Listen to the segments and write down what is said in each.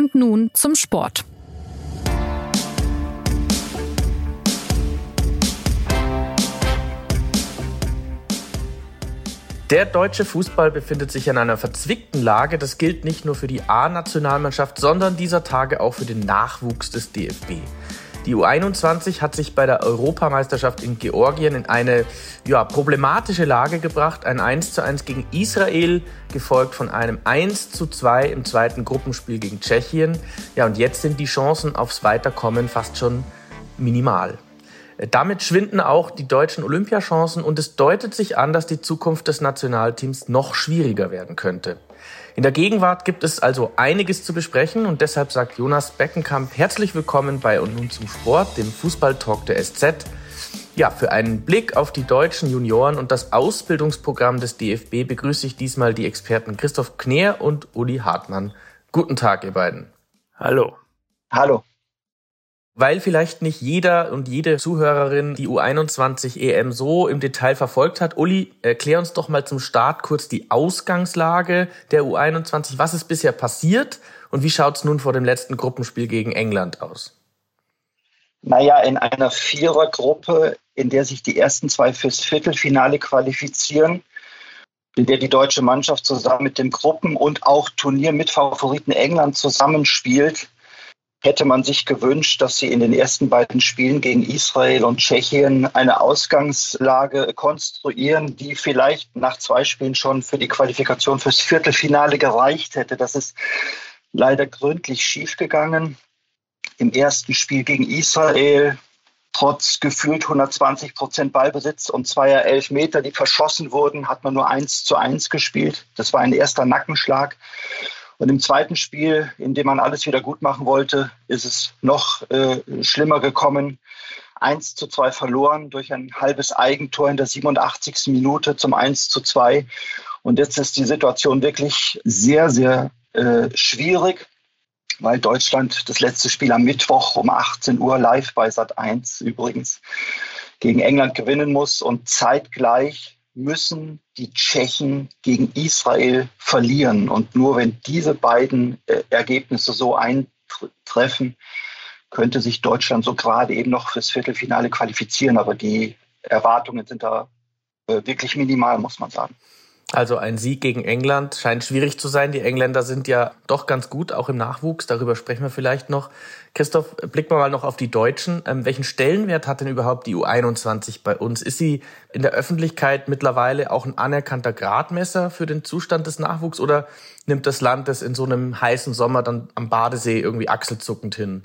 Und nun zum Sport. Der deutsche Fußball befindet sich in einer verzwickten Lage. Das gilt nicht nur für die A-Nationalmannschaft, sondern dieser Tage auch für den Nachwuchs des DFB. Die U21 hat sich bei der Europameisterschaft in Georgien in eine ja, problematische Lage gebracht. Ein 1 zu 1 gegen Israel, gefolgt von einem 1 zu 2 im zweiten Gruppenspiel gegen Tschechien. Ja, und jetzt sind die Chancen aufs Weiterkommen fast schon minimal. Damit schwinden auch die deutschen Olympiachancen und es deutet sich an, dass die Zukunft des Nationalteams noch schwieriger werden könnte. In der Gegenwart gibt es also einiges zu besprechen und deshalb sagt Jonas Beckenkamp herzlich willkommen bei und nun zum Sport, dem Fußballtalk der SZ. Ja, für einen Blick auf die deutschen Junioren und das Ausbildungsprogramm des DFB begrüße ich diesmal die Experten Christoph Kneer und Uli Hartmann. Guten Tag, ihr beiden. Hallo. Hallo. Weil vielleicht nicht jeder und jede Zuhörerin die U21 EM so im Detail verfolgt hat. Uli, erklär uns doch mal zum Start kurz die Ausgangslage der U21. Was ist bisher passiert und wie schaut es nun vor dem letzten Gruppenspiel gegen England aus? Naja, in einer Vierergruppe, in der sich die ersten zwei fürs Viertelfinale qualifizieren, in der die deutsche Mannschaft zusammen mit dem Gruppen- und auch Turniermitfavoriten England zusammenspielt, hätte man sich gewünscht, dass sie in den ersten beiden Spielen gegen Israel und Tschechien eine Ausgangslage konstruieren, die vielleicht nach zwei Spielen schon für die Qualifikation fürs Viertelfinale gereicht hätte. Das ist leider gründlich schiefgegangen. Im ersten Spiel gegen Israel trotz gefühlt 120 Prozent Ballbesitz und zweier Elfmeter, die verschossen wurden, hat man nur eins zu eins gespielt. Das war ein erster Nackenschlag. Und im zweiten Spiel, in dem man alles wieder gut machen wollte, ist es noch äh, schlimmer gekommen. 1 zu 2 verloren durch ein halbes Eigentor in der 87. Minute zum 1 zu 2. Und jetzt ist die Situation wirklich sehr, sehr äh, schwierig, weil Deutschland das letzte Spiel am Mittwoch um 18 Uhr live bei Sat 1 übrigens gegen England gewinnen muss und zeitgleich müssen die Tschechen gegen Israel verlieren. Und nur wenn diese beiden äh, Ergebnisse so eintreffen, könnte sich Deutschland so gerade eben noch fürs Viertelfinale qualifizieren. Aber die Erwartungen sind da äh, wirklich minimal, muss man sagen. Also ein Sieg gegen England scheint schwierig zu sein. Die Engländer sind ja doch ganz gut, auch im Nachwuchs. Darüber sprechen wir vielleicht noch. Christoph, blicken wir mal noch auf die Deutschen. Ähm, welchen Stellenwert hat denn überhaupt die U21 bei uns? Ist sie in der Öffentlichkeit mittlerweile auch ein anerkannter Gradmesser für den Zustand des Nachwuchs oder nimmt das Land das in so einem heißen Sommer dann am Badesee irgendwie achselzuckend hin?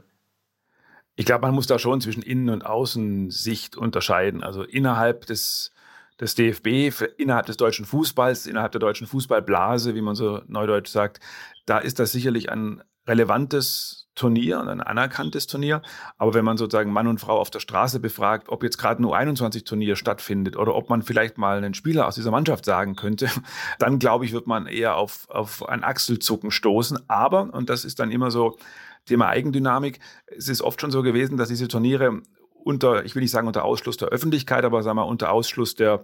Ich glaube, man muss da schon zwischen Innen- und Außensicht unterscheiden. Also innerhalb des des DFB innerhalb des deutschen Fußballs, innerhalb der deutschen Fußballblase, wie man so neudeutsch sagt, da ist das sicherlich ein relevantes Turnier und ein anerkanntes Turnier. Aber wenn man sozusagen Mann und Frau auf der Straße befragt, ob jetzt gerade ein U21-Turnier stattfindet oder ob man vielleicht mal einen Spieler aus dieser Mannschaft sagen könnte, dann glaube ich, wird man eher auf, auf ein Achselzucken stoßen. Aber, und das ist dann immer so Thema Eigendynamik, es ist oft schon so gewesen, dass diese Turniere unter, ich will nicht sagen unter Ausschluss der Öffentlichkeit, aber sagen wir unter Ausschluss der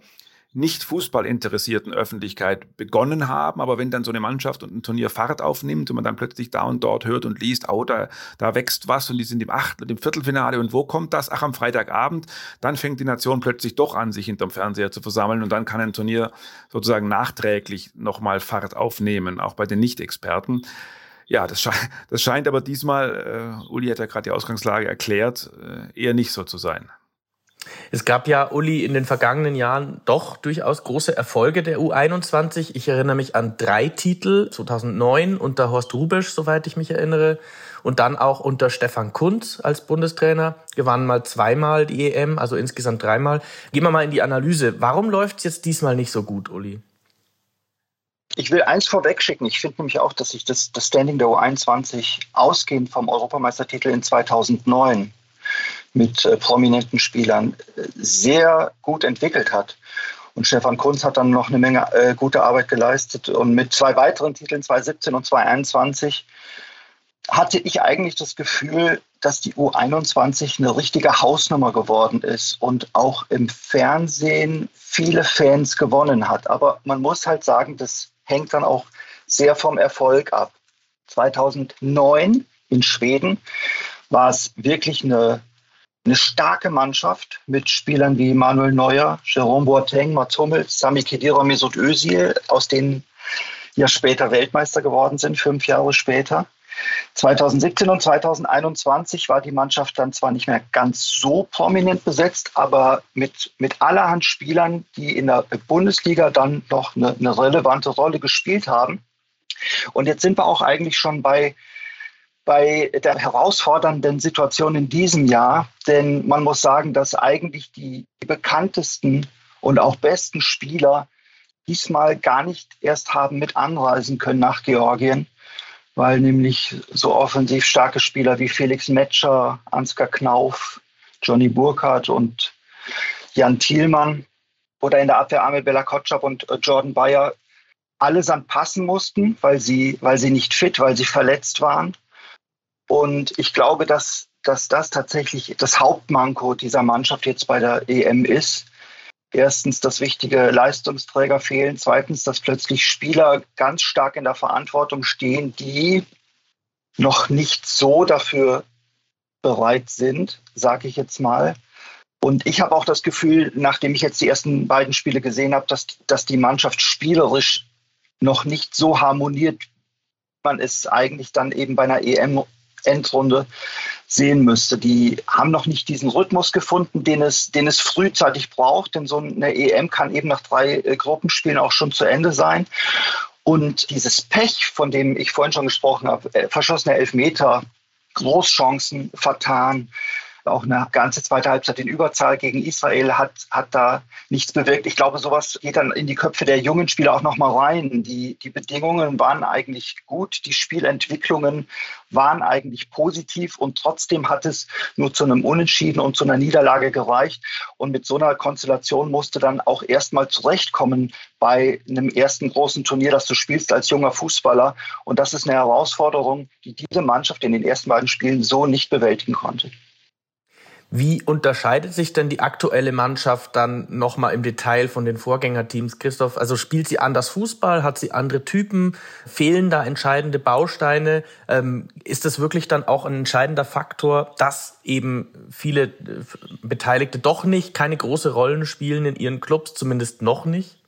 nicht Fußball interessierten Öffentlichkeit begonnen haben. Aber wenn dann so eine Mannschaft und ein Turnier Fahrt aufnimmt und man dann plötzlich da und dort hört und liest, oh, da, da wächst was und die sind im Achtel und im Viertelfinale und wo kommt das? Ach, am Freitagabend. Dann fängt die Nation plötzlich doch an, sich hinterm Fernseher zu versammeln und dann kann ein Turnier sozusagen nachträglich nochmal Fahrt aufnehmen, auch bei den Nicht-Experten. Ja, das, sche das scheint aber diesmal, äh, Uli hat ja gerade die Ausgangslage erklärt, äh, eher nicht so zu sein. Es gab ja, Uli, in den vergangenen Jahren doch durchaus große Erfolge der U21. Ich erinnere mich an drei Titel, 2009 unter Horst Rubisch, soweit ich mich erinnere, und dann auch unter Stefan Kunz als Bundestrainer. Gewannen mal zweimal die EM, also insgesamt dreimal. Gehen wir mal in die Analyse. Warum läuft es jetzt diesmal nicht so gut, Uli? Ich will eins vorwegschicken. Ich finde nämlich auch, dass sich das, das Standing der U21 ausgehend vom Europameistertitel in 2009 mit äh, prominenten Spielern äh, sehr gut entwickelt hat. Und Stefan Kunz hat dann noch eine Menge äh, gute Arbeit geleistet. Und mit zwei weiteren Titeln, 2017 und 2021, hatte ich eigentlich das Gefühl, dass die U21 eine richtige Hausnummer geworden ist und auch im Fernsehen viele Fans gewonnen hat. Aber man muss halt sagen, dass hängt dann auch sehr vom Erfolg ab. 2009 in Schweden war es wirklich eine, eine starke Mannschaft mit Spielern wie Manuel Neuer, Jerome Boateng, Mats Hummels, Sami Khedira, Mesut Özil, aus denen ja später Weltmeister geworden sind, fünf Jahre später. 2017 und 2021 war die Mannschaft dann zwar nicht mehr ganz so prominent besetzt, aber mit, mit allerhand Spielern, die in der Bundesliga dann noch eine, eine relevante Rolle gespielt haben. Und jetzt sind wir auch eigentlich schon bei, bei der herausfordernden Situation in diesem Jahr, denn man muss sagen, dass eigentlich die bekanntesten und auch besten Spieler diesmal gar nicht erst haben mit anreisen können nach Georgien, weil nämlich so offensiv starke Spieler wie Felix Metscher, Ansgar Knauf, Johnny Burkhardt und Jan Thielmann oder in der Abwehr Amel Bella Kotschap und äh, Jordan Bayer allesamt passen mussten, weil sie, weil sie nicht fit, weil sie verletzt waren. Und ich glaube, dass, dass das tatsächlich das Hauptmanko dieser Mannschaft jetzt bei der EM ist, erstens, dass wichtige Leistungsträger fehlen, zweitens, dass plötzlich Spieler ganz stark in der Verantwortung stehen, die noch nicht so dafür bereit sind, sage ich jetzt mal. Und ich habe auch das Gefühl, nachdem ich jetzt die ersten beiden Spiele gesehen habe, dass, dass die Mannschaft spielerisch noch nicht so harmoniert, man es eigentlich dann eben bei einer EM Endrunde sehen müsste. Die haben noch nicht diesen Rhythmus gefunden, den es, den es frühzeitig braucht, denn so eine EM kann eben nach drei äh, Gruppenspielen auch schon zu Ende sein. Und dieses Pech, von dem ich vorhin schon gesprochen habe, äh, verschossene Elfmeter, Großchancen vertan, auch eine ganze zweite Halbzeit in Überzahl gegen Israel hat, hat da nichts bewirkt. Ich glaube, sowas geht dann in die Köpfe der jungen Spieler auch nochmal rein. Die, die Bedingungen waren eigentlich gut, die Spielentwicklungen waren eigentlich positiv und trotzdem hat es nur zu einem Unentschieden und zu einer Niederlage gereicht. Und mit so einer Konstellation musste dann auch erstmal zurechtkommen bei einem ersten großen Turnier, das du spielst als junger Fußballer. Und das ist eine Herausforderung, die diese Mannschaft in den ersten beiden Spielen so nicht bewältigen konnte. Wie unterscheidet sich denn die aktuelle Mannschaft dann nochmal im Detail von den Vorgängerteams, Christoph? Also spielt sie anders Fußball? Hat sie andere Typen? Fehlen da entscheidende Bausteine? Ähm, ist das wirklich dann auch ein entscheidender Faktor, dass eben viele äh, Beteiligte doch nicht keine große Rollen spielen in ihren Clubs, zumindest noch nicht?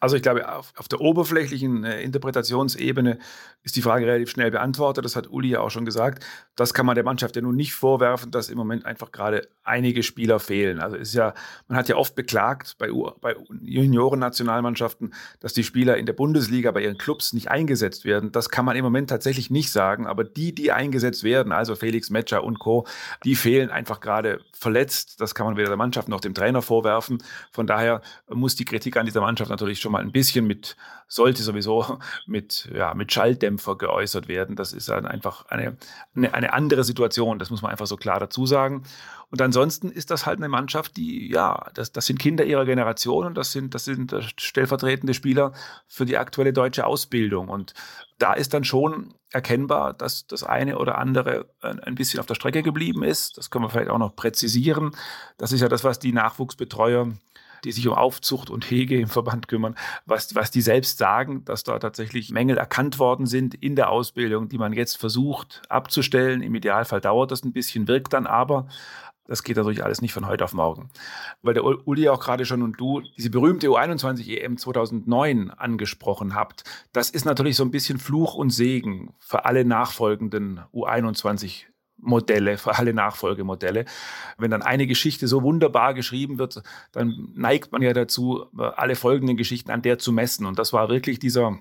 Also ich glaube, auf, auf der oberflächlichen äh, Interpretationsebene ist die Frage relativ schnell beantwortet. Das hat Uli ja auch schon gesagt. Das kann man der Mannschaft ja nun nicht vorwerfen, dass im Moment einfach gerade einige Spieler fehlen. Also ist ja, man hat ja oft beklagt bei, bei Junioren-Nationalmannschaften, dass die Spieler in der Bundesliga bei ihren Clubs nicht eingesetzt werden. Das kann man im Moment tatsächlich nicht sagen. Aber die, die eingesetzt werden, also Felix Metscher und Co., die fehlen einfach gerade verletzt. Das kann man weder der Mannschaft noch dem Trainer vorwerfen. Von daher muss die Kritik an dieser Mannschaft natürlich schon mal ein bisschen mit, sollte sowieso mit, ja, mit Schalldämpfer geäußert werden. Das ist dann einfach eine, eine, eine andere Situation. Das muss man einfach so klar dazu sagen. Und ansonsten ist das halt eine Mannschaft, die, ja, das, das sind Kinder ihrer Generation und das sind, das sind stellvertretende Spieler für die aktuelle deutsche Ausbildung. Und da ist dann schon erkennbar, dass das eine oder andere ein bisschen auf der Strecke geblieben ist. Das können wir vielleicht auch noch präzisieren. Das ist ja das, was die Nachwuchsbetreuer die sich um Aufzucht und Hege im Verband kümmern, was, was die selbst sagen, dass da tatsächlich Mängel erkannt worden sind in der Ausbildung, die man jetzt versucht abzustellen. Im Idealfall dauert das ein bisschen, wirkt dann aber. Das geht natürlich alles nicht von heute auf morgen. Weil der Uli auch gerade schon und du diese berühmte U21 EM 2009 angesprochen habt. Das ist natürlich so ein bisschen Fluch und Segen für alle nachfolgenden U21 Modelle, für alle Nachfolgemodelle. Wenn dann eine Geschichte so wunderbar geschrieben wird, dann neigt man ja dazu, alle folgenden Geschichten an der zu messen. Und das war wirklich dieser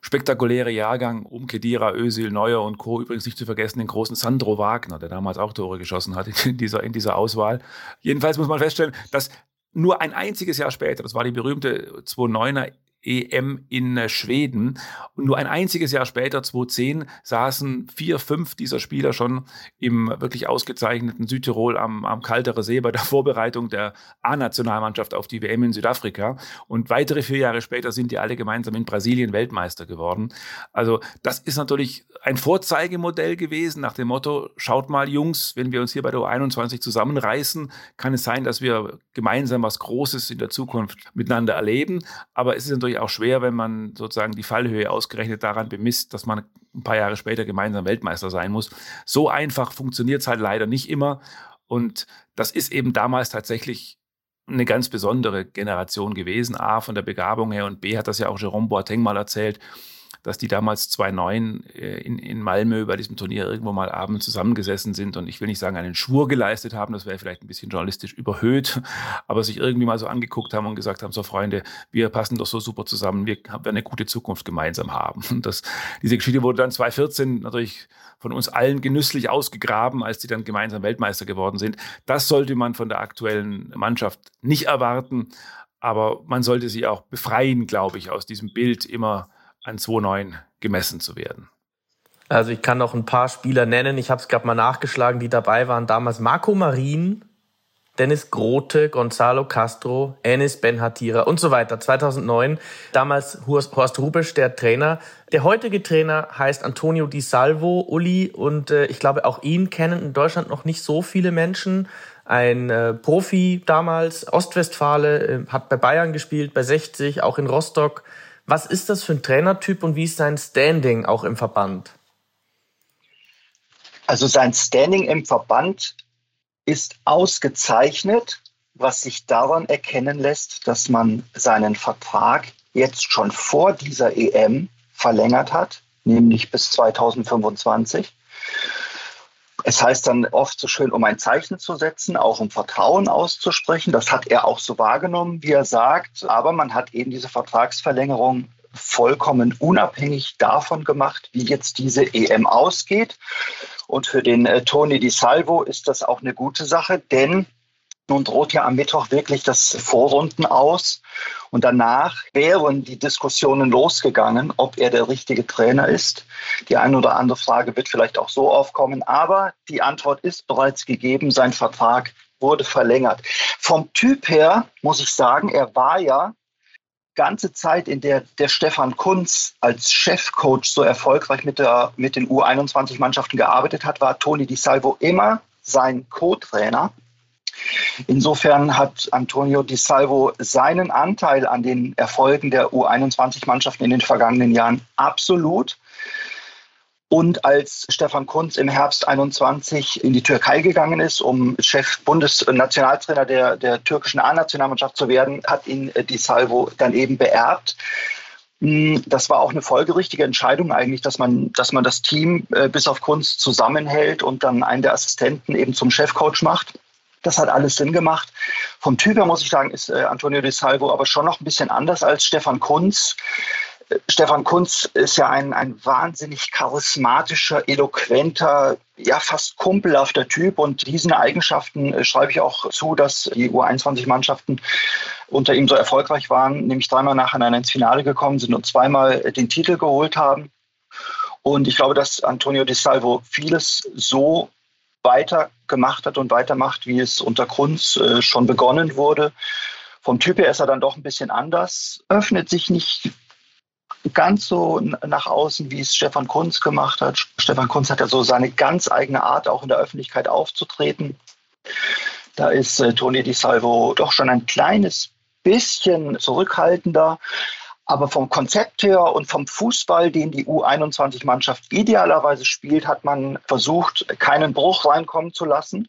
spektakuläre Jahrgang um Kedira, Özil, Neuer und Co. Übrigens nicht zu vergessen den großen Sandro Wagner, der damals auch Tore geschossen hat in dieser, in dieser Auswahl. Jedenfalls muss man feststellen, dass nur ein einziges Jahr später, das war die berühmte 2009er EM in äh, Schweden. Und nur ein einziges Jahr später, 2010, saßen vier, fünf dieser Spieler schon im wirklich ausgezeichneten Südtirol am, am Kalterer See bei der Vorbereitung der A-Nationalmannschaft auf die WM in Südafrika. Und weitere vier Jahre später sind die alle gemeinsam in Brasilien Weltmeister geworden. Also das ist natürlich ein Vorzeigemodell gewesen nach dem Motto, schaut mal Jungs, wenn wir uns hier bei der U21 zusammenreißen, kann es sein, dass wir gemeinsam was Großes in der Zukunft miteinander erleben. Aber es ist natürlich auch schwer, wenn man sozusagen die Fallhöhe ausgerechnet daran bemisst, dass man ein paar Jahre später gemeinsam Weltmeister sein muss. So einfach funktioniert es halt leider nicht immer. Und das ist eben damals tatsächlich eine ganz besondere Generation gewesen. A, von der Begabung her und B, hat das ja auch Jerome Boateng mal erzählt dass die damals 2009 äh, in, in Malmö bei diesem Turnier irgendwo mal abends zusammengesessen sind und ich will nicht sagen, einen Schwur geleistet haben, das wäre vielleicht ein bisschen journalistisch überhöht, aber sich irgendwie mal so angeguckt haben und gesagt haben, so Freunde, wir passen doch so super zusammen, wir werden eine gute Zukunft gemeinsam haben. Und das, diese Geschichte wurde dann 2014 natürlich von uns allen genüsslich ausgegraben, als die dann gemeinsam Weltmeister geworden sind. Das sollte man von der aktuellen Mannschaft nicht erwarten, aber man sollte sie auch befreien, glaube ich, aus diesem Bild immer an 2,9 gemessen zu werden. Also ich kann noch ein paar Spieler nennen. Ich habe es gerade mal nachgeschlagen, die dabei waren. Damals Marco Marin, Dennis Grote, Gonzalo Castro, Enis Benhatira und so weiter. 2009. Damals Horst Rubisch, der Trainer. Der heutige Trainer heißt Antonio Di Salvo, Uli. Und äh, ich glaube, auch ihn kennen in Deutschland noch nicht so viele Menschen. Ein äh, Profi damals, Ostwestfale, äh, hat bei Bayern gespielt, bei 60, auch in Rostock was ist das für ein Trainertyp und wie ist sein Standing auch im Verband? Also sein Standing im Verband ist ausgezeichnet, was sich daran erkennen lässt, dass man seinen Vertrag jetzt schon vor dieser EM verlängert hat, nämlich bis 2025. Es heißt dann oft so schön, um ein Zeichen zu setzen, auch um Vertrauen auszusprechen. Das hat er auch so wahrgenommen, wie er sagt. Aber man hat eben diese Vertragsverlängerung vollkommen unabhängig davon gemacht, wie jetzt diese EM ausgeht. Und für den äh, Tony Di Salvo ist das auch eine gute Sache, denn nun droht ja am Mittwoch wirklich das Vorrunden aus. Und danach wären die Diskussionen losgegangen, ob er der richtige Trainer ist. Die eine oder andere Frage wird vielleicht auch so aufkommen. Aber die Antwort ist bereits gegeben. Sein Vertrag wurde verlängert. Vom Typ her muss ich sagen, er war ja ganze Zeit, in der der Stefan Kunz als Chefcoach so erfolgreich mit, der, mit den U21-Mannschaften gearbeitet hat, war Toni Di Salvo immer sein Co-Trainer. Insofern hat Antonio Di Salvo seinen Anteil an den Erfolgen der U21-Mannschaften in den vergangenen Jahren absolut. Und als Stefan Kunz im Herbst 21 in die Türkei gegangen ist, um Chef Bundesnationaltrainer der, der türkischen A-Nationalmannschaft zu werden, hat ihn Di Salvo dann eben beerbt. Hm, das war auch eine folgerichtige Entscheidung eigentlich, dass man, dass man das Team äh, bis auf Kunst zusammenhält und dann einen der Assistenten eben zum Chefcoach macht. Das hat alles Sinn gemacht. Vom Typ her muss ich sagen, ist äh, Antonio De Salvo aber schon noch ein bisschen anders als Stefan Kunz. Äh, Stefan Kunz ist ja ein, ein wahnsinnig charismatischer, eloquenter, ja fast kumpelhafter Typ. Und diesen Eigenschaften äh, schreibe ich auch zu, dass die U21-Mannschaften unter ihm so erfolgreich waren, nämlich dreimal nacheinander ins Finale gekommen sind und zweimal den Titel geholt haben. Und ich glaube, dass Antonio Di Salvo vieles so weitergemacht hat und weitermacht, wie es unter Kunz äh, schon begonnen wurde. Vom Typ her ist er dann doch ein bisschen anders, öffnet sich nicht ganz so nach außen, wie es Stefan Kunz gemacht hat. Stefan Kunz hat ja so seine ganz eigene Art, auch in der Öffentlichkeit aufzutreten. Da ist äh, Toni Di Salvo doch schon ein kleines bisschen zurückhaltender. Aber vom Konzept her und vom Fußball, den die U21-Mannschaft idealerweise spielt, hat man versucht, keinen Bruch reinkommen zu lassen.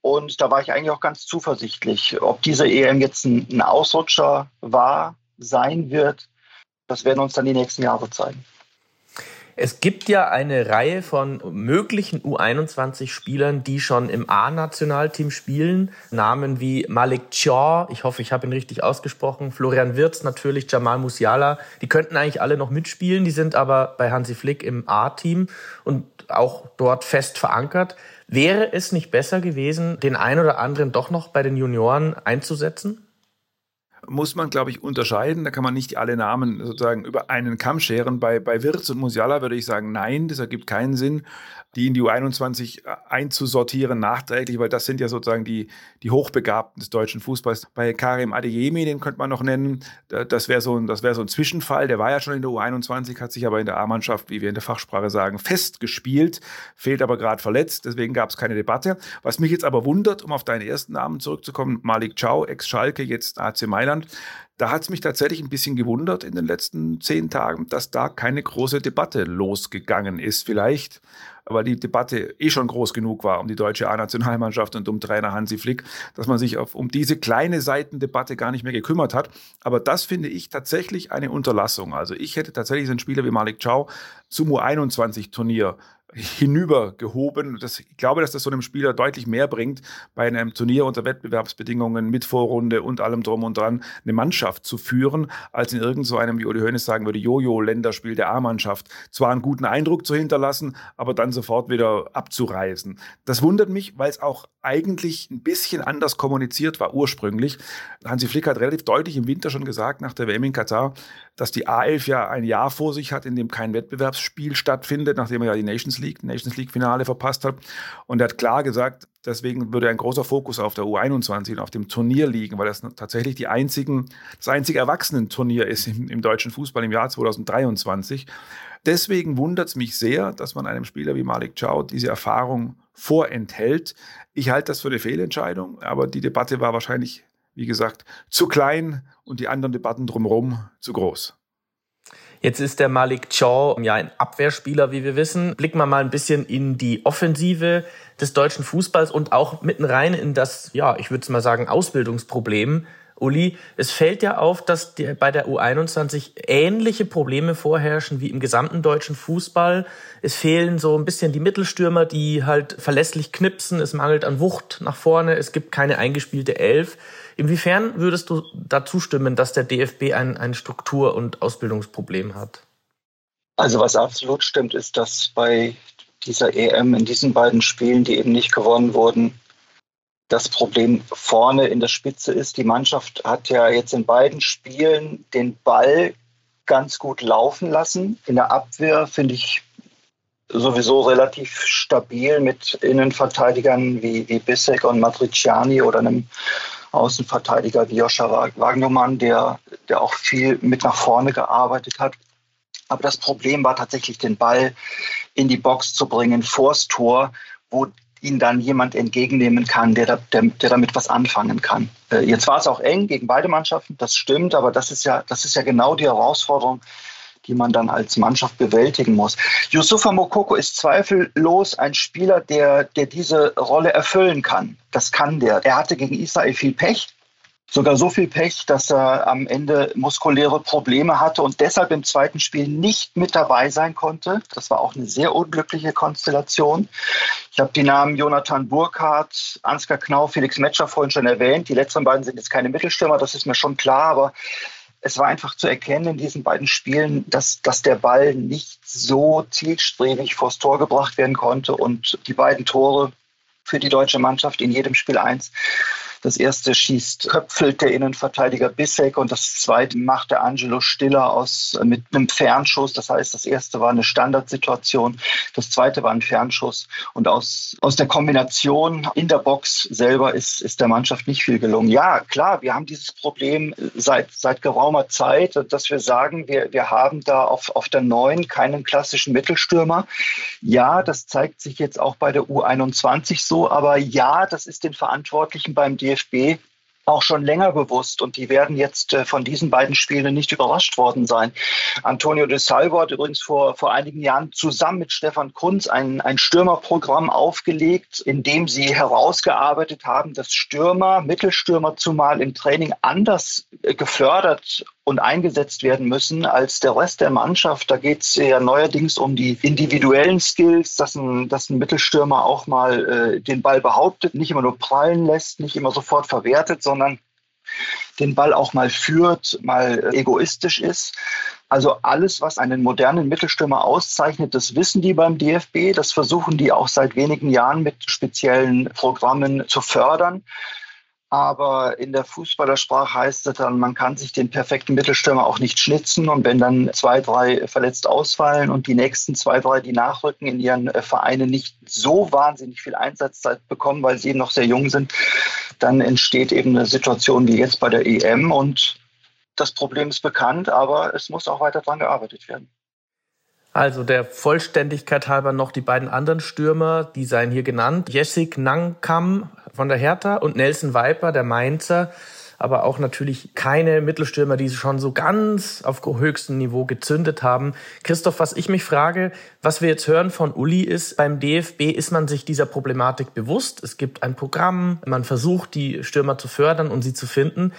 Und da war ich eigentlich auch ganz zuversichtlich. Ob diese EM jetzt ein, Ausrutscher war, sein wird, das werden uns dann die nächsten Jahre zeigen. Es gibt ja eine Reihe von möglichen U21-Spielern, die schon im A-Nationalteam spielen. Namen wie Malik Chaw, ich hoffe, ich habe ihn richtig ausgesprochen, Florian Wirz natürlich, Jamal Musiala. Die könnten eigentlich alle noch mitspielen, die sind aber bei Hansi Flick im A-Team und auch dort fest verankert. Wäre es nicht besser gewesen, den einen oder anderen doch noch bei den Junioren einzusetzen? Muss man, glaube ich, unterscheiden. Da kann man nicht alle Namen sozusagen über einen Kamm scheren. Bei, bei Wirtz und Musiala würde ich sagen, nein, das ergibt keinen Sinn die in die U21 äh, einzusortieren nachträglich, weil das sind ja sozusagen die, die Hochbegabten des deutschen Fußballs. Bei Karim Adeyemi, den könnte man noch nennen, das wäre so, ein, wär so ein Zwischenfall. Der war ja schon in der U21, hat sich aber in der A-Mannschaft, wie wir in der Fachsprache sagen, festgespielt, fehlt aber gerade verletzt, deswegen gab es keine Debatte. Was mich jetzt aber wundert, um auf deinen ersten Namen zurückzukommen, Malik Chow, Ex-Schalke, jetzt AC Mailand, da hat es mich tatsächlich ein bisschen gewundert in den letzten zehn Tagen, dass da keine große Debatte losgegangen ist. Vielleicht aber die Debatte eh schon groß genug war um die deutsche A-Nationalmannschaft und um Trainer Hansi Flick, dass man sich auf, um diese kleine Seitendebatte gar nicht mehr gekümmert hat. Aber das finde ich tatsächlich eine Unterlassung. Also ich hätte tatsächlich so einen Spieler wie Malik Chow zum U21-Turnier hinübergehoben. Das, ich glaube, dass das so einem Spieler deutlich mehr bringt, bei einem Turnier unter Wettbewerbsbedingungen mit Vorrunde und allem drum und dran eine Mannschaft zu führen, als in irgend so einem, wie Uli Hoeneß sagen würde, Jojo-Länderspiel der A-Mannschaft. Zwar einen guten Eindruck zu hinterlassen, aber dann sofort wieder abzureisen. Das wundert mich, weil es auch eigentlich ein bisschen anders kommuniziert war ursprünglich. Hansi Flick hat relativ deutlich im Winter schon gesagt, nach der WM in Katar, dass die A11 ja ein Jahr vor sich hat, in dem kein Wettbewerbsspiel stattfindet, nachdem er ja die Nations League, Nations League Finale verpasst hat. Und er hat klar gesagt, deswegen würde ein großer Fokus auf der U21 und auf dem Turnier liegen, weil das tatsächlich die einzigen, das einzige Erwachsenenturnier ist im, im deutschen Fußball im Jahr 2023. Deswegen wundert es mich sehr, dass man einem Spieler wie Malik Chow diese Erfahrung vorenthält. Ich halte das für eine Fehlentscheidung, aber die Debatte war wahrscheinlich wie gesagt, zu klein und die anderen Debatten drumherum zu groß. Jetzt ist der Malik Chaw ja ein Abwehrspieler, wie wir wissen. Blicken wir mal ein bisschen in die Offensive des deutschen Fußballs und auch mitten rein in das, ja, ich würde es mal sagen, Ausbildungsproblem Uli, es fällt ja auf, dass bei der U21 ähnliche Probleme vorherrschen wie im gesamten deutschen Fußball. Es fehlen so ein bisschen die Mittelstürmer, die halt verlässlich knipsen. Es mangelt an Wucht nach vorne. Es gibt keine eingespielte Elf. Inwiefern würdest du dazu stimmen, dass der DFB ein, ein Struktur- und Ausbildungsproblem hat? Also was absolut stimmt, ist, dass bei dieser EM in diesen beiden Spielen, die eben nicht gewonnen wurden, das Problem vorne in der Spitze ist. Die Mannschaft hat ja jetzt in beiden Spielen den Ball ganz gut laufen lassen. In der Abwehr finde ich sowieso relativ stabil mit Innenverteidigern wie, wie Bissek und Matriciani oder einem Außenverteidiger wie Joscha Wagnermann, der, der auch viel mit nach vorne gearbeitet hat. Aber das Problem war tatsächlich, den Ball in die Box zu bringen, vors Tor, wo ihn dann jemand entgegennehmen kann, der, der, der damit was anfangen kann. Äh, jetzt war es auch eng gegen beide Mannschaften, das stimmt, aber das ist ja, das ist ja genau die Herausforderung, die man dann als Mannschaft bewältigen muss. Yusufa Mokoko ist zweifellos ein Spieler, der, der diese Rolle erfüllen kann. Das kann der. Er hatte gegen Israel viel Pech, sogar so viel Pech, dass er am Ende muskuläre Probleme hatte und deshalb im zweiten Spiel nicht mit dabei sein konnte. Das war auch eine sehr unglückliche Konstellation. Ich habe die Namen Jonathan Burkhardt, Ansgar Knau, Felix Metscher vorhin schon erwähnt. Die letzten beiden sind jetzt keine Mittelstürmer, das ist mir schon klar, aber es war einfach zu erkennen in diesen beiden Spielen, dass, dass der Ball nicht so zielstrebig vors Tor gebracht werden konnte und die beiden Tore für die deutsche Mannschaft in jedem Spiel eins das erste schießt köpfelt der Innenverteidiger Bissek und das zweite macht der Angelo Stiller aus äh, mit einem Fernschuss. Das heißt, das erste war eine Standardsituation, das zweite war ein Fernschuss und aus, aus der Kombination in der Box selber ist, ist der Mannschaft nicht viel gelungen. Ja, klar, wir haben dieses Problem seit, seit geraumer Zeit, dass wir sagen, wir, wir haben da auf, auf der neuen keinen klassischen Mittelstürmer. Ja, das zeigt sich jetzt auch bei der U21 so, aber ja, das ist den Verantwortlichen beim DFB DFB auch schon länger bewusst und die werden jetzt äh, von diesen beiden Spielen nicht überrascht worden sein. Antonio de Salvo hat übrigens vor, vor einigen Jahren zusammen mit Stefan Kunz ein, ein Stürmerprogramm aufgelegt, in dem sie herausgearbeitet haben, dass Stürmer, Mittelstürmer zumal im Training anders äh, gefördert und eingesetzt werden müssen als der Rest der Mannschaft. Da geht es ja neuerdings um die individuellen Skills, dass ein, dass ein Mittelstürmer auch mal äh, den Ball behauptet, nicht immer nur prallen lässt, nicht immer sofort verwertet, sondern den Ball auch mal führt, mal egoistisch ist. Also alles, was einen modernen Mittelstürmer auszeichnet, das wissen die beim DFB. Das versuchen die auch seit wenigen Jahren mit speziellen Programmen zu fördern. Aber in der Fußballersprache heißt es dann, man kann sich den perfekten Mittelstürmer auch nicht schnitzen. Und wenn dann zwei, drei verletzt ausfallen und die nächsten zwei, drei, die nachrücken, in ihren äh, Vereinen nicht so wahnsinnig viel Einsatzzeit bekommen, weil sie eben noch sehr jung sind, dann entsteht eben eine Situation wie jetzt bei der EM. Und das Problem ist bekannt, aber es muss auch weiter dran gearbeitet werden. Also der Vollständigkeit halber noch die beiden anderen Stürmer, die seien hier genannt. Jessic Nangkam von der Hertha und Nelson Viper, der Mainzer. Aber auch natürlich keine Mittelstürmer, die schon so ganz auf höchstem Niveau gezündet haben. Christoph, was ich mich frage, was wir jetzt hören von Uli ist, beim DFB ist man sich dieser Problematik bewusst. Es gibt ein Programm, man versucht, die Stürmer zu fördern und sie zu finden.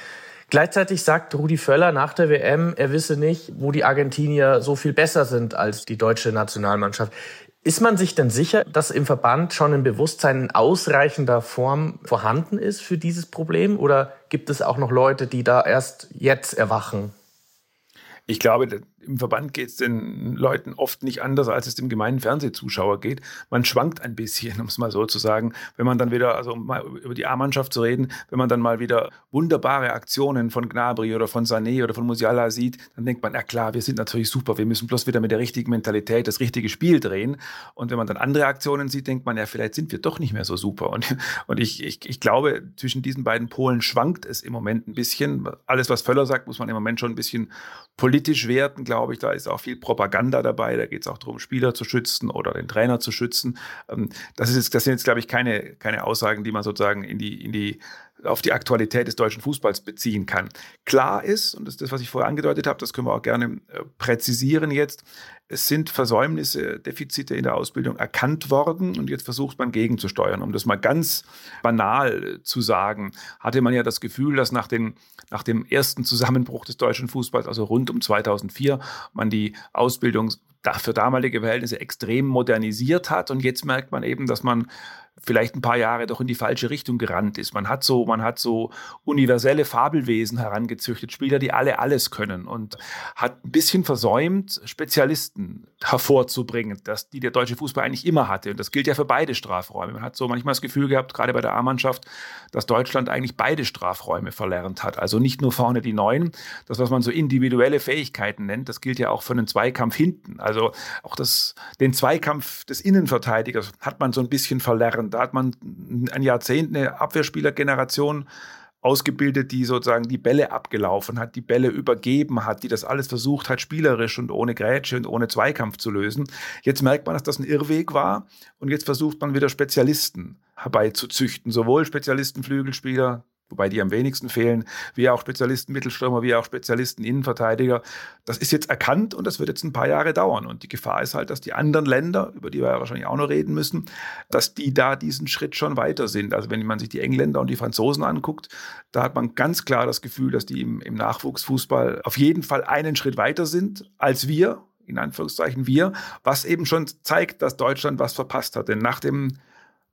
Gleichzeitig sagt Rudi Völler nach der WM, er wisse nicht, wo die Argentinier so viel besser sind als die deutsche Nationalmannschaft. Ist man sich denn sicher, dass im Verband schon ein Bewusstsein in ausreichender Form vorhanden ist für dieses Problem? Oder gibt es auch noch Leute, die da erst jetzt erwachen? Ich glaube, im Verband geht es den Leuten oft nicht anders, als es dem gemeinen Fernsehzuschauer geht. Man schwankt ein bisschen, um es mal so zu sagen. Wenn man dann wieder, also um mal über die A-Mannschaft zu reden, wenn man dann mal wieder wunderbare Aktionen von Gnabry oder von Sané oder von Musiala sieht, dann denkt man, ja klar, wir sind natürlich super, wir müssen bloß wieder mit der richtigen Mentalität das richtige Spiel drehen. Und wenn man dann andere Aktionen sieht, denkt man, ja, vielleicht sind wir doch nicht mehr so super. Und, und ich, ich, ich glaube, zwischen diesen beiden Polen schwankt es im Moment ein bisschen. Alles, was Völler sagt, muss man im Moment schon ein bisschen politisch werten glaube ich. Da ist auch viel Propaganda dabei. Da geht es auch darum, Spieler zu schützen oder den Trainer zu schützen. Ähm, das, ist das sind jetzt, glaube ich, keine, keine Aussagen, die man sozusagen in die, in die auf die Aktualität des deutschen Fußballs beziehen kann. Klar ist, und das ist das, was ich vorher angedeutet habe, das können wir auch gerne äh, präzisieren jetzt, es sind Versäumnisse, Defizite in der Ausbildung erkannt worden und jetzt versucht man gegenzusteuern. Um das mal ganz banal zu sagen, hatte man ja das Gefühl, dass nach, den, nach dem ersten Zusammenbruch des deutschen Fußballs, also rund um 2004, man die Ausbildung für damalige Verhältnisse extrem modernisiert hat und jetzt merkt man eben, dass man vielleicht ein paar Jahre doch in die falsche Richtung gerannt ist. Man hat so, man hat so universelle Fabelwesen herangezüchtet, Spieler, die alle alles können und hat ein bisschen versäumt, Spezialisten hervorzubringen, das, die der deutsche Fußball eigentlich immer hatte. Und das gilt ja für beide Strafräume. Man hat so manchmal das Gefühl gehabt, gerade bei der A-Mannschaft, dass Deutschland eigentlich beide Strafräume verlernt hat. Also nicht nur vorne die Neuen, das, was man so individuelle Fähigkeiten nennt, das gilt ja auch für einen Zweikampf hinten. Also auch das, den Zweikampf des Innenverteidigers hat man so ein bisschen verlernt da hat man ein Jahrzehnt eine Abwehrspielergeneration ausgebildet, die sozusagen die Bälle abgelaufen hat, die Bälle übergeben hat, die das alles versucht hat, spielerisch und ohne Grätsche und ohne Zweikampf zu lösen. Jetzt merkt man, dass das ein Irrweg war und jetzt versucht man wieder Spezialisten herbeizuzüchten, sowohl Spezialisten Flügelspieler, wobei die am wenigsten fehlen, wie auch Spezialisten Mittelstürmer, wie auch Spezialisten Innenverteidiger. Das ist jetzt erkannt und das wird jetzt ein paar Jahre dauern. Und die Gefahr ist halt, dass die anderen Länder, über die wir ja wahrscheinlich auch noch reden müssen, dass die da diesen Schritt schon weiter sind. Also wenn man sich die Engländer und die Franzosen anguckt, da hat man ganz klar das Gefühl, dass die im, im Nachwuchsfußball auf jeden Fall einen Schritt weiter sind als wir, in Anführungszeichen wir, was eben schon zeigt, dass Deutschland was verpasst hat. Denn nach dem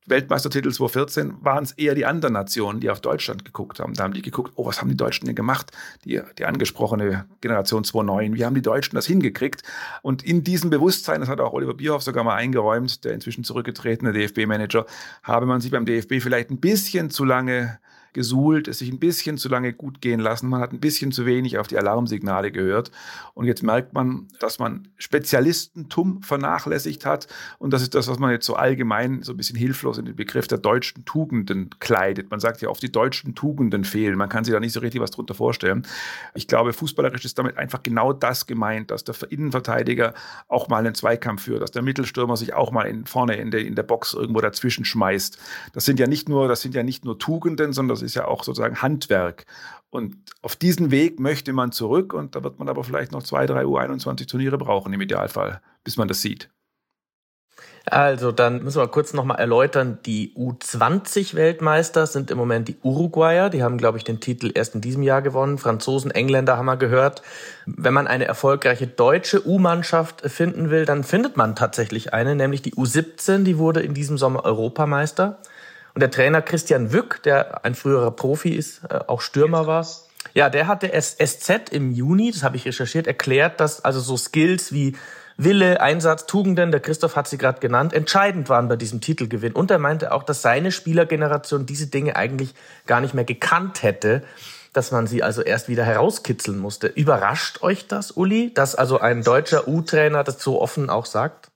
Weltmeistertitel 2014 waren es eher die anderen Nationen, die auf Deutschland geguckt haben. Da haben die geguckt, oh, was haben die Deutschen denn gemacht? Die, die angesprochene Generation 2009, wie haben die Deutschen das hingekriegt? Und in diesem Bewusstsein, das hat auch Oliver Bierhoff sogar mal eingeräumt, der inzwischen zurückgetretene DFB-Manager, habe man sich beim DFB vielleicht ein bisschen zu lange gesuhlt, es sich ein bisschen zu lange gut gehen lassen. Man hat ein bisschen zu wenig auf die Alarmsignale gehört. Und jetzt merkt man, dass man Spezialistentum vernachlässigt hat. Und das ist das, was man jetzt so allgemein so ein bisschen hilflos in den Begriff der deutschen Tugenden kleidet. Man sagt ja oft, die deutschen Tugenden fehlen. Man kann sich da nicht so richtig was drunter vorstellen. Ich glaube, fußballerisch ist damit einfach genau das gemeint, dass der Innenverteidiger auch mal einen Zweikampf führt, dass der Mittelstürmer sich auch mal in, vorne in der, in der Box irgendwo dazwischen schmeißt. Das sind ja nicht nur, das sind ja nicht nur Tugenden, sondern das ist ja auch sozusagen Handwerk. Und auf diesen Weg möchte man zurück und da wird man aber vielleicht noch zwei, drei U21-Turniere brauchen im Idealfall, bis man das sieht. Also, dann müssen wir kurz nochmal erläutern. Die U20-Weltmeister sind im Moment die Uruguayer. Die haben, glaube ich, den Titel erst in diesem Jahr gewonnen. Franzosen, Engländer haben wir gehört. Wenn man eine erfolgreiche deutsche U-Mannschaft finden will, dann findet man tatsächlich eine, nämlich die U17. Die wurde in diesem Sommer Europameister. Und der Trainer Christian Wück, der ein früherer Profi ist, äh, auch Stürmer war, ja, der hat der SZ im Juni, das habe ich recherchiert, erklärt, dass also so Skills wie Wille, Einsatz, Tugenden, der Christoph hat sie gerade genannt, entscheidend waren bei diesem Titelgewinn. Und er meinte auch, dass seine Spielergeneration diese Dinge eigentlich gar nicht mehr gekannt hätte dass man sie also erst wieder herauskitzeln musste. Überrascht euch das, Uli, dass also ein deutscher U-Trainer das so offen auch sagt?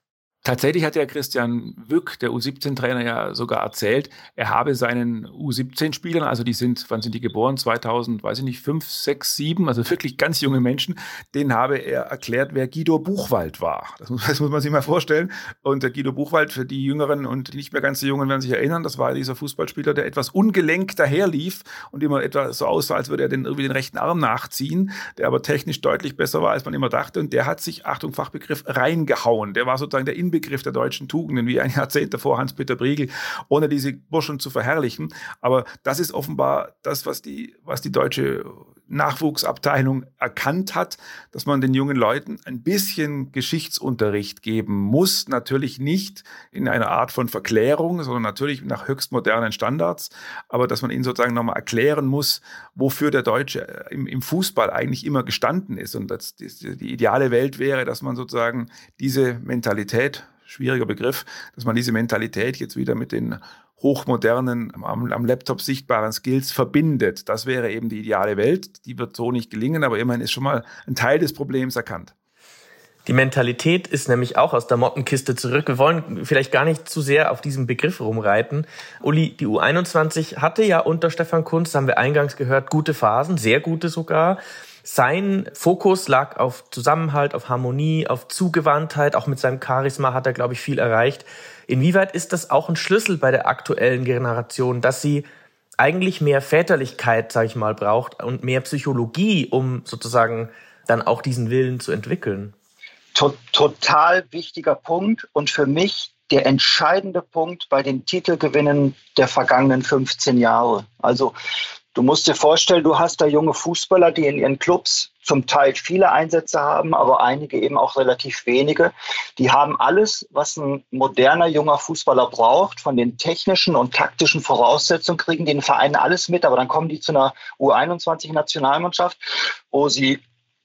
Tatsächlich hat ja Christian Wück, der U17-Trainer, ja sogar erzählt, er habe seinen U17-Spielern, also die sind, wann sind die geboren? 2000, weiß ich nicht, 5, 6, 7, also wirklich ganz junge Menschen, denen habe er erklärt, wer Guido Buchwald war. Das muss, das muss man sich mal vorstellen. Und der Guido Buchwald, für die Jüngeren und die nicht mehr ganz so Jungen werden sich erinnern, das war dieser Fußballspieler, der etwas ungelenkt daherlief und immer etwas so aussah, als würde er den, irgendwie den rechten Arm nachziehen, der aber technisch deutlich besser war, als man immer dachte. Und der hat sich, Achtung, Fachbegriff, reingehauen. Der war sozusagen der Inbegriff der deutschen Tugenden, wie ein Jahrzehnt davor Hans-Peter Briegel, ohne diese Burschen zu verherrlichen. Aber das ist offenbar das, was die, was die deutsche Nachwuchsabteilung erkannt hat, dass man den jungen Leuten ein bisschen Geschichtsunterricht geben muss. Natürlich nicht in einer Art von Verklärung, sondern natürlich nach höchst modernen Standards. Aber dass man ihnen sozusagen nochmal erklären muss, wofür der Deutsche im, im Fußball eigentlich immer gestanden ist. Und dass die, die ideale Welt wäre, dass man sozusagen diese Mentalität schwieriger Begriff, dass man diese Mentalität jetzt wieder mit den hochmodernen, am, am, Laptop sichtbaren Skills verbindet. Das wäre eben die ideale Welt. Die wird so nicht gelingen, aber immerhin ist schon mal ein Teil des Problems erkannt. Die Mentalität ist nämlich auch aus der Mottenkiste zurück. Wir wollen vielleicht gar nicht zu sehr auf diesem Begriff rumreiten. Uli, die U21 hatte ja unter Stefan Kunz, haben wir eingangs gehört, gute Phasen, sehr gute sogar. Sein Fokus lag auf Zusammenhalt, auf Harmonie, auf Zugewandtheit. Auch mit seinem Charisma hat er, glaube ich, viel erreicht. Inwieweit ist das auch ein Schlüssel bei der aktuellen Generation, dass sie eigentlich mehr Väterlichkeit, sage ich mal, braucht und mehr Psychologie, um sozusagen dann auch diesen Willen zu entwickeln? Total wichtiger Punkt und für mich der entscheidende Punkt bei den Titelgewinnen der vergangenen 15 Jahre. Also Du musst dir vorstellen, du hast da junge Fußballer, die in ihren Clubs zum Teil viele Einsätze haben, aber einige eben auch relativ wenige. Die haben alles, was ein moderner junger Fußballer braucht, von den technischen und taktischen Voraussetzungen, kriegen den Vereinen alles mit, aber dann kommen die zu einer U21-Nationalmannschaft, wo sie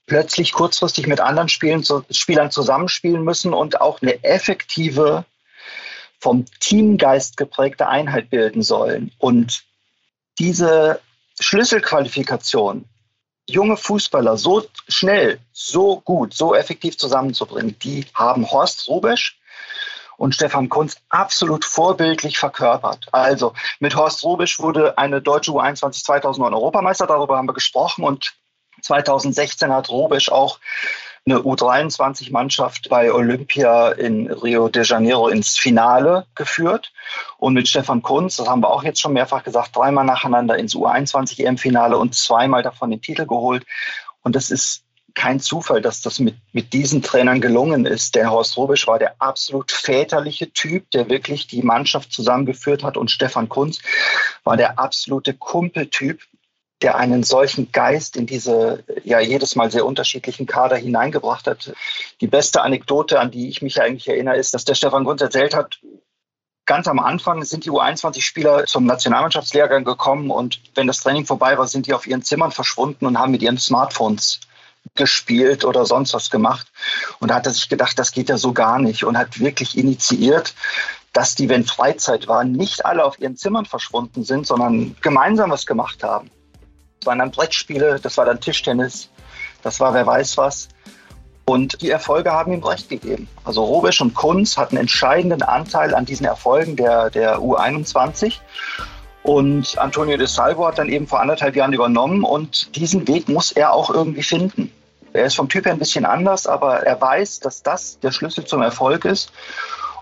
plötzlich kurzfristig mit anderen Spielen, Spielern zusammenspielen müssen und auch eine effektive, vom Teamgeist geprägte Einheit bilden sollen. Und diese Schlüsselqualifikation, junge Fußballer so schnell, so gut, so effektiv zusammenzubringen, die haben Horst Rubesch und Stefan Kunz absolut vorbildlich verkörpert. Also mit Horst Rubisch wurde eine deutsche U21 2009 Europameister, darüber haben wir gesprochen und 2016 hat Rubisch auch eine U23-Mannschaft bei Olympia in Rio de Janeiro ins Finale geführt. Und mit Stefan Kunz, das haben wir auch jetzt schon mehrfach gesagt, dreimal nacheinander ins U21-EM-Finale und zweimal davon den Titel geholt. Und das ist kein Zufall, dass das mit, mit diesen Trainern gelungen ist. Der Horst Rubisch war der absolut väterliche Typ, der wirklich die Mannschaft zusammengeführt hat. Und Stefan Kunz war der absolute Kumpeltyp, der einen solchen Geist in diese ja jedes Mal sehr unterschiedlichen Kader hineingebracht hat. Die beste Anekdote, an die ich mich eigentlich erinnere, ist, dass der Stefan Gunz erzählt hat, ganz am Anfang sind die U21-Spieler zum Nationalmannschaftslehrgang gekommen und wenn das Training vorbei war, sind die auf ihren Zimmern verschwunden und haben mit ihren Smartphones gespielt oder sonst was gemacht. Und da hat er sich gedacht, das geht ja so gar nicht und hat wirklich initiiert, dass die, wenn Freizeit war, nicht alle auf ihren Zimmern verschwunden sind, sondern gemeinsam was gemacht haben. Das waren dann Brettspiele, das war dann Tischtennis, das war wer weiß was. Und die Erfolge haben ihm recht gegeben. Also Robisch und Kunz hatten entscheidenden Anteil an diesen Erfolgen der, der U21. Und Antonio de Salvo hat dann eben vor anderthalb Jahren übernommen und diesen Weg muss er auch irgendwie finden. Er ist vom Typ her ein bisschen anders, aber er weiß, dass das der Schlüssel zum Erfolg ist.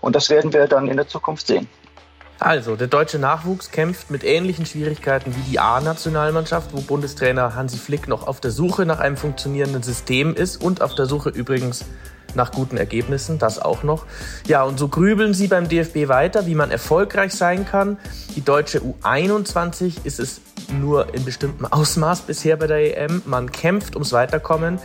Und das werden wir dann in der Zukunft sehen. Also, der deutsche Nachwuchs kämpft mit ähnlichen Schwierigkeiten wie die A-Nationalmannschaft, wo Bundestrainer Hansi Flick noch auf der Suche nach einem funktionierenden System ist und auf der Suche übrigens nach guten Ergebnissen, das auch noch. Ja, und so grübeln sie beim DFB weiter, wie man erfolgreich sein kann. Die deutsche U21 ist es nur in bestimmtem Ausmaß bisher bei der EM. Man kämpft ums Weiterkommen.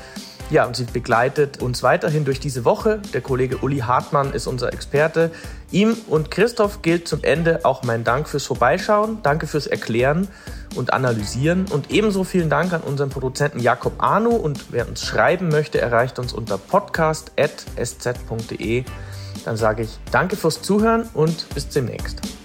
Ja, und sie begleitet uns weiterhin durch diese Woche. Der Kollege Uli Hartmann ist unser Experte. Ihm und Christoph gilt zum Ende auch mein Dank fürs Vorbeischauen. Danke fürs Erklären und Analysieren. Und ebenso vielen Dank an unseren Produzenten Jakob Arno. Und wer uns schreiben möchte, erreicht uns unter podcast.sz.de. Dann sage ich danke fürs Zuhören und bis demnächst.